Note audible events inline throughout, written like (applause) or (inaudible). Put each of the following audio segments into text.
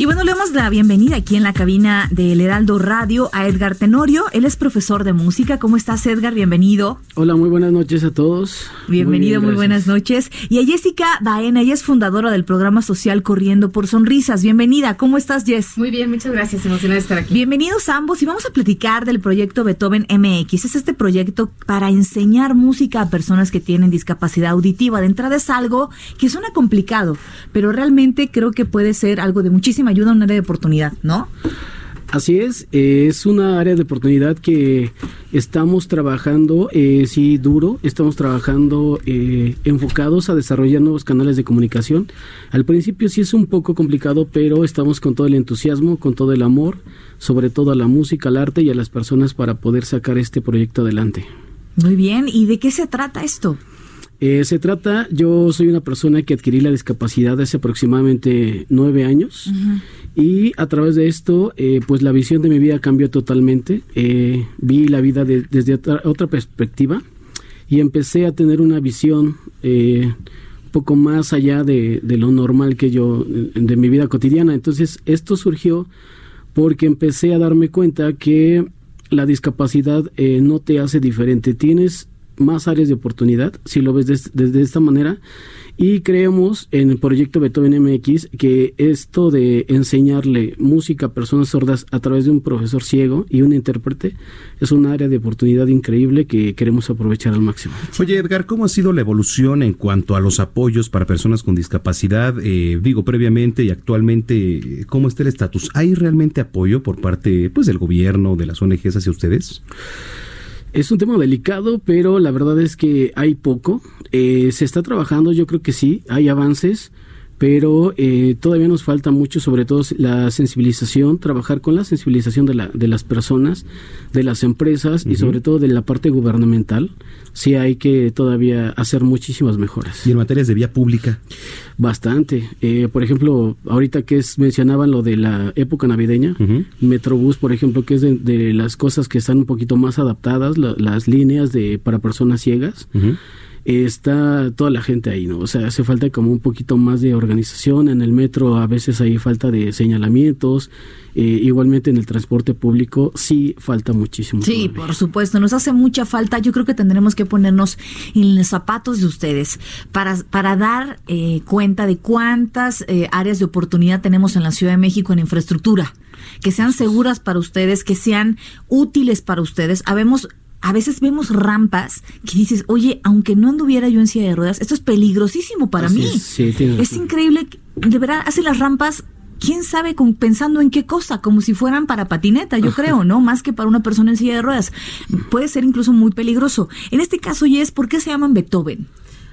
Y bueno, le damos la bienvenida aquí en la cabina del Heraldo Radio a Edgar Tenorio. Él es profesor de música. ¿Cómo estás, Edgar? Bienvenido. Hola, muy buenas noches a todos. Bienvenido, muy, buenas noches. Y a Jessica Baena, ella es fundadora del programa social Corriendo por Sonrisas. Bienvenida. ¿Cómo estás, Jess? Muy bien, muchas gracias. Emocionada de estar aquí. Bienvenidos ambos y vamos a platicar del proyecto Beethoven MX. Es este proyecto para enseñar música a personas que tienen discapacidad auditiva. De entrada es algo que suena complicado, pero realmente creo que puede ser algo de muchísima ayuda a un área de oportunidad, ¿no? Así es, eh, es una área de oportunidad que estamos trabajando, eh, sí, duro, estamos trabajando eh, enfocados a desarrollar nuevos canales de comunicación. Al principio sí es un poco complicado, pero estamos con todo el entusiasmo, con todo el amor, sobre todo a la música, al arte y a las personas para poder sacar este proyecto adelante. Muy bien, ¿y de qué se trata esto? Eh, se trata, yo soy una persona que adquirí la discapacidad hace aproximadamente nueve años y a través de esto, eh, pues la visión de mi vida cambió totalmente. Eh, vi la vida desde otra, perspectiva y empecé a tener una visión un poco más allá de, de, lo normal que yo, de mi vida cotidiana. Entonces, esto surgió porque empecé a darme cuenta que la discapacidad no te hace diferente. Tienes más áreas de oportunidad, si lo ves desde esta manera. Y creemos en el proyecto Beethoven MX que esto de enseñarle música a personas sordas a través de un profesor ciego y un intérprete es un área de oportunidad increíble que queremos aprovechar al máximo. Oye, Edgar, ¿cómo ha sido la evolución en cuanto a los apoyos para personas con discapacidad? Eh, digo, previamente y actualmente, ¿cómo está el estatus? ¿Hay realmente apoyo por parte pues, del gobierno, de las ONGs hacia ustedes? Es un tema delicado, pero la verdad es que hay poco. Eh, se está trabajando, yo creo que sí, hay avances pero eh, todavía nos falta mucho, sobre todo la sensibilización, trabajar con la sensibilización de, la, de las personas, de las empresas y sobre todo de la parte gubernamental. Sí hay que todavía hacer muchísimas mejoras. ¿Y en materias de vía pública? Bastante. Eh, por ejemplo, ahorita que es, mencionaban lo de la época navideña, Metrobús, por ejemplo, que es de, las cosas que están un poquito más adaptadas, las líneas de para personas ciegas está toda la gente ahí, ¿no? O sea, hace falta como un poquito más de organización. En el metro a veces hay falta de señalamientos. Eh, igualmente en el transporte público sí falta muchísimo. Sí, por supuesto, nos hace mucha falta. Yo creo que tendremos que ponernos en los zapatos de ustedes para, para dar eh, cuenta de cuántas eh, áreas de oportunidad tenemos en la Ciudad de México en infraestructura que sean seguras para ustedes, que sean útiles para ustedes. Habemos a veces vemos rampas que dices, oye, aunque no anduviera yo en silla de ruedas, esto es peligrosísimo para mí. Es, increíble, de verdad, hace las rampas quién sabe pensando en qué cosa, como si fueran para patineta, yo creo, ¿no? Más que para una persona en silla de ruedas. Puede ser incluso muy peligroso. En este caso, Jess, ¿por qué se llaman Beethoven?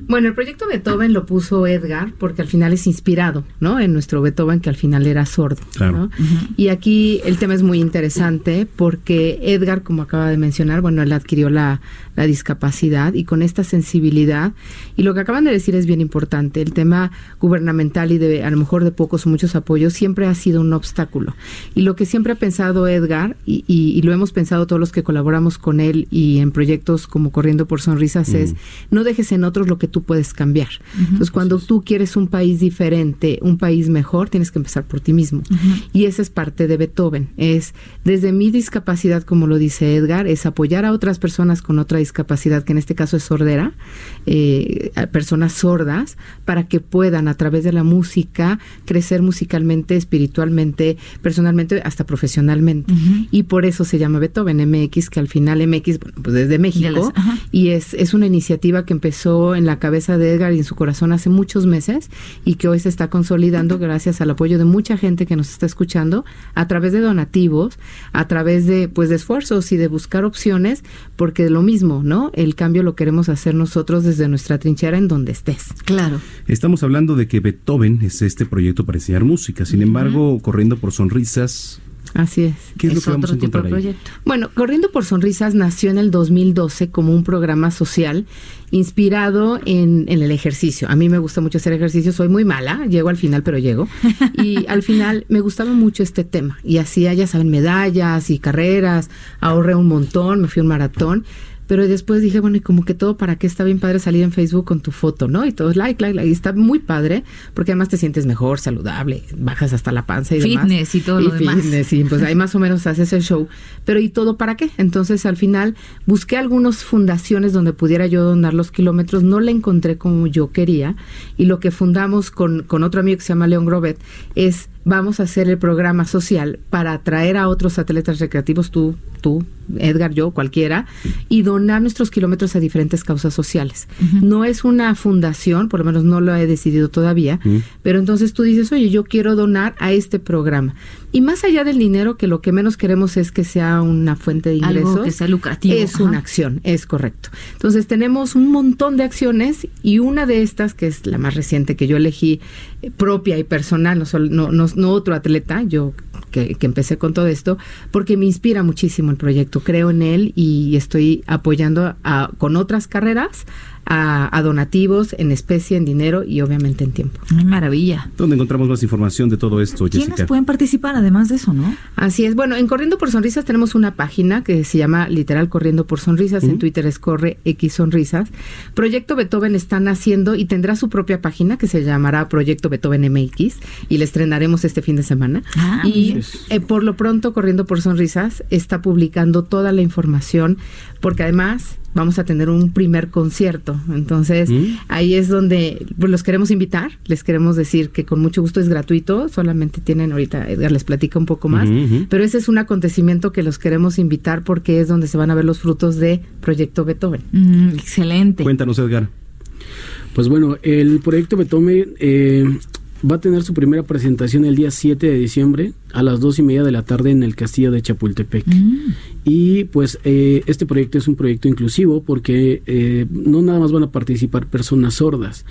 Bueno, el proyecto Beethoven lo puso Edgar porque al final es inspirado, ¿no? En nuestro Beethoven que al final era sordo. Claro. Y aquí el tema es muy interesante porque Edgar, como acaba de mencionar, bueno, él adquirió la, la discapacidad y con esta sensibilidad. Y lo que acaban de decir es bien importante. El tema gubernamental y de a lo mejor de pocos o muchos apoyos siempre ha sido un obstáculo. Y lo que siempre ha pensado Edgar, y, y, lo hemos pensado todos los que colaboramos con él y en proyectos como Corriendo por Sonrisas, es no dejes en otros lo que tú puedes cambiar. Entonces, cuando tú quieres un país diferente, un país mejor, tienes que empezar por ti mismo. Y esa es parte de Beethoven. Es desde mi discapacidad, como lo dice Edgar, es apoyar a otras personas con otra discapacidad, que en este caso es sordera, eh, personas sordas, para que puedan a través de la música crecer musicalmente, espiritualmente, personalmente, hasta profesionalmente. Y por eso se llama Beethoven MX, que al final MX, bueno, pues desde México, y es, es una iniciativa que empezó en la la cabeza de Edgar y en su corazón hace muchos meses y que hoy se está consolidando gracias al apoyo de mucha gente que nos está escuchando a través de donativos, a través de pues de esfuerzos y de buscar opciones, porque lo mismo, ¿no? El cambio lo queremos hacer nosotros desde nuestra trinchera en donde estés. Claro. Estamos hablando de que Beethoven es este proyecto para enseñar música. Sin embargo, corriendo por sonrisas, Así es. ¿Qué es, lo que vamos a encontrar ahí? Bueno, Corriendo por Sonrisas nació en el 2012 como un programa social inspirado en, en, el ejercicio. A mí me gusta mucho hacer ejercicio, soy muy mala, llego al final, pero llego. Y (laughs) al final me gustaba mucho este tema. Y hacía, ya saben, medallas y carreras, ahorré un montón, me fui a un maratón pero después dije, bueno, y como que todo para qué está bien padre salir en Facebook con tu foto, ¿no? Y todo es like, like, like, y está muy padre, porque además te sientes mejor, saludable, bajas hasta la panza y fitness demás. y todo lo demás. Fitness, y pues ahí más o menos haces el show. Pero ¿y todo para qué? Entonces al final busqué algunas fundaciones donde pudiera yo donar los kilómetros, no la encontré como yo quería, y lo que fundamos con, con otro amigo que se llama León Grobet es vamos a hacer el programa social para atraer a otros atletas recreativos, tú, tú, Edgar, yo, cualquiera, y donar nuestros kilómetros a diferentes causas sociales. No es una fundación, por lo menos no lo he decidido todavía, pero entonces tú dices, oye, yo quiero donar a este programa. Y más allá del dinero, que lo que menos queremos es que sea una fuente de ingresos. Algo que sea lucrativo. Es una acción, es correcto. Entonces tenemos un montón de acciones y una de estas, que es la más reciente que yo elegí, eh, propia y personal, no, solo, no, no, no otro atleta, yo que, que, empecé con todo esto, porque me inspira muchísimo el proyecto. Creo en él y estoy apoyando a, con otras carreras a, a, donativos en especie, en dinero y obviamente en tiempo. Ay, maravilla. ¿Dónde encontramos más información de todo esto, ¿Quiénes Jessica? pueden participar además de eso, no? Así es. Bueno, en Corriendo por Sonrisas tenemos una página que se llama literal Corriendo por Sonrisas. Uh -huh. En Twitter es Corre X Sonrisas. Proyecto Beethoven está naciendo y tendrá su propia página que se llamará Proyecto Beethoven MX y la estrenaremos este fin de semana. Ah, y eh, por lo pronto Corriendo por Sonrisas está publicando toda la información porque además vamos a tener un primer concierto. Entonces, ¿Mm? ahí es donde pues, los queremos invitar, les queremos decir que con mucho gusto es gratuito, solamente tienen ahorita, Edgar les platica un poco más, uh -huh. pero ese es un acontecimiento que los queremos invitar porque es donde se van a ver los frutos de Proyecto Beethoven. Mm, excelente. Cuéntanos, Edgar. Pues bueno, el Proyecto Beethoven eh, va a tener su primera presentación el día 7 de diciembre a las dos y media de la tarde en el castillo de Chapultepec. Mm. Y pues eh, este proyecto es un proyecto inclusivo porque eh, no nada más van a participar personas sordas,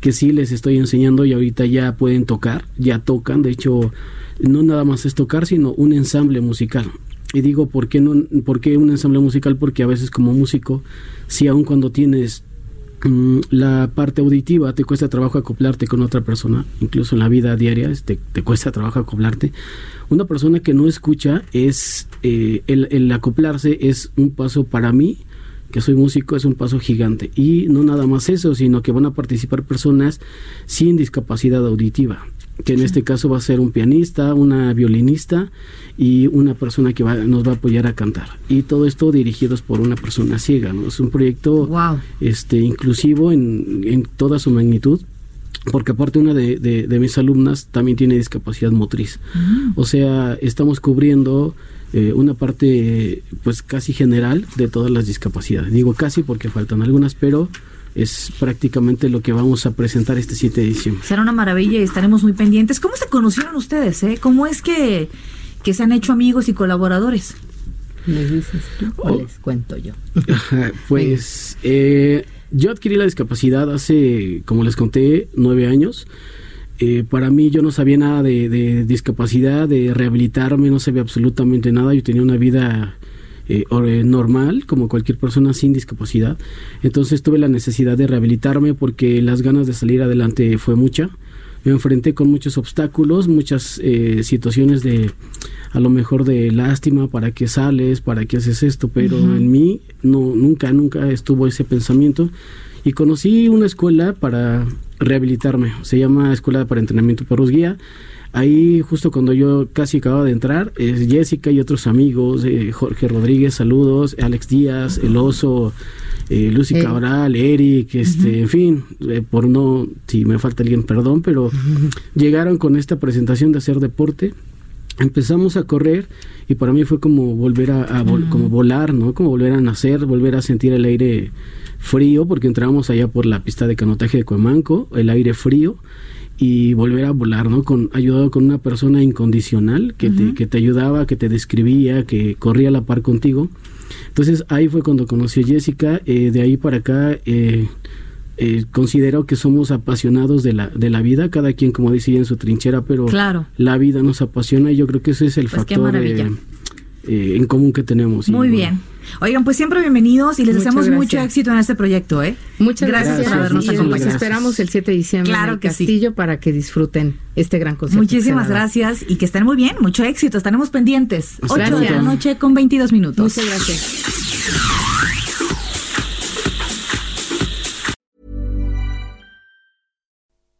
que sí les estoy enseñando y ahorita ya pueden tocar, ya tocan, de hecho no nada más es tocar, sino un ensamble musical. Y digo, ¿por qué, no, ¿por qué un ensamble musical? Porque a veces como músico, si aun cuando tienes la parte auditiva te cuesta trabajo acoplarte con otra persona, incluso en la vida diaria te, te cuesta trabajo acoplarte. Una persona que no escucha es eh, el, el, acoplarse es un paso para mí, que soy músico, es un paso gigante. Y no nada más eso, sino que van a participar personas sin discapacidad auditiva que en este caso va a ser un pianista, una violinista y una persona que va, nos va a apoyar a cantar. Y todo esto dirigidos por una persona ciega, ¿no? Es un proyecto wow. este, inclusivo en, en toda su magnitud porque aparte una de, de, de, mis alumnas también tiene discapacidad motriz. Mm. O sea, estamos cubriendo eh, una parte pues casi general de todas las discapacidades. Digo casi porque faltan algunas, pero es prácticamente lo que vamos a presentar este 7 de diciembre. Será una maravilla y estaremos muy pendientes. ¿Cómo se conocieron ustedes? Eh? ¿Cómo es que, que se han hecho amigos y colaboradores? ¿Les dices tú o oh. les cuento yo? pues eh, yo adquirí la discapacidad hace, como les conté, nueve años. Eh, para mí yo no sabía nada de, de, discapacidad, de rehabilitarme, no sabía absolutamente nada. Yo tenía una vida eh, normal, como cualquier persona sin discapacidad. Entonces tuve la necesidad de rehabilitarme porque las ganas de salir adelante fue mucha. Me enfrenté con muchos obstáculos, muchas eh, situaciones de a lo mejor de lástima, para qué sales, para qué haces esto, pero uh -huh. en mí no nunca nunca estuvo ese pensamiento y conocí una escuela para rehabilitarme, se llama Escuela para Entrenamiento Perros Guía. Ahí justo cuando yo casi acababa de entrar, eh, Jessica y otros amigos, eh, Jorge Rodríguez, saludos, Alex Díaz, El Oso, eh, Lucy hey. Cabral, Eric, este, uh -huh. en fin, eh, por no, si me falta alguien, perdón, pero uh -huh. llegaron con esta presentación de hacer deporte empezamos a correr y para mí fue como volver a, como volar, ¿no? Como volver a nacer, volver a sentir el aire frío, porque entramos allá por la pista de canotaje de Cuemanco, el aire frío y volver a volar, ¿no? Con, ayudado con una persona incondicional que, te, que te ayudaba, que te describía, que corría a la par contigo. Entonces ahí fue cuando conocí a Jessica, eh, de ahí para acá eh, eh, considero que somos apasionados de la, de la vida, cada quien como dice en su trinchera, pero claro. la vida nos apasiona y yo creo que ese es el pues factor en común que tenemos. Muy bien. Oigan, pues siempre bienvenidos y les deseamos mucho éxito en este proyecto, ¿eh? Muchas gracias, por habernos acompañado. esperamos el 7 de diciembre en el Castillo para que disfruten este gran concierto. Muchísimas gracias y que estén muy bien, mucho éxito, estaremos pendientes. 8 de la noche con 22 minutos. Muchas gracias.